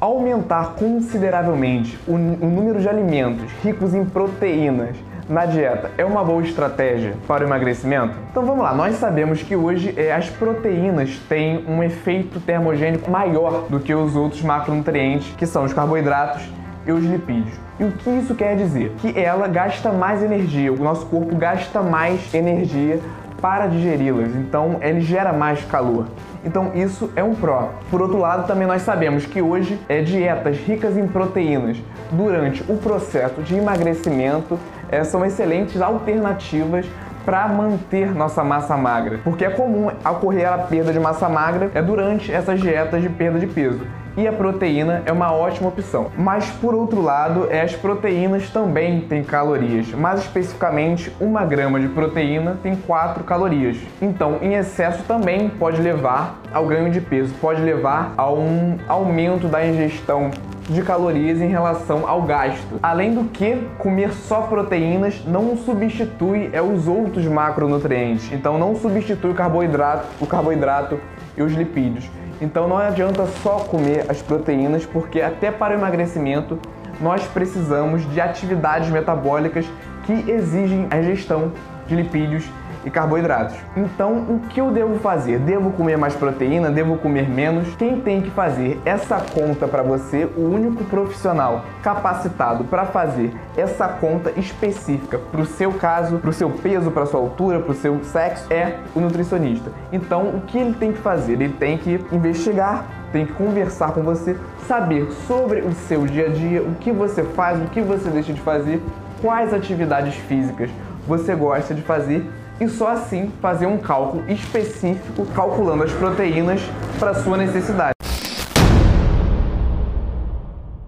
Aumentar consideravelmente o, o número de alimentos ricos em proteínas na dieta é uma boa estratégia para o emagrecimento? Então vamos lá, nós sabemos que hoje é, as proteínas têm um efeito termogênico maior do que os outros macronutrientes, que são os carboidratos e os lipídios. E o que isso quer dizer? Que ela gasta mais energia, o nosso corpo gasta mais energia para digeri-las, então ele gera mais calor. Então isso é um pró. Por outro lado, também nós sabemos que hoje é dietas ricas em proteínas durante o processo de emagrecimento é, são excelentes alternativas para manter nossa massa magra, porque é comum ocorrer a perda de massa magra é durante essas dietas de perda de peso e a proteína é uma ótima opção. Mas por outro lado, é, as proteínas também têm calorias, mais especificamente uma grama de proteína tem 4 calorias. Então, em excesso também pode levar ao ganho de peso, pode levar a um aumento da ingestão de calorias em relação ao gasto. Além do que, comer só proteínas não substitui é, os outros macronutrientes. Então não substitui o carboidrato, o carboidrato e os lipídios. Então não adianta só comer as proteínas, porque até para o emagrecimento nós precisamos de atividades metabólicas que exigem a ingestão de lipídios e carboidratos. Então, o que eu devo fazer? Devo comer mais proteína? Devo comer menos? Quem tem que fazer essa conta para você, o único profissional capacitado para fazer essa conta específica para o seu caso, para o seu peso, para sua altura, para o seu sexo, é o nutricionista. Então, o que ele tem que fazer? Ele tem que investigar, tem que conversar com você, saber sobre o seu dia a dia, o que você faz, o que você deixa de fazer, quais atividades físicas você gosta de fazer e só assim fazer um cálculo específico calculando as proteínas para sua necessidade.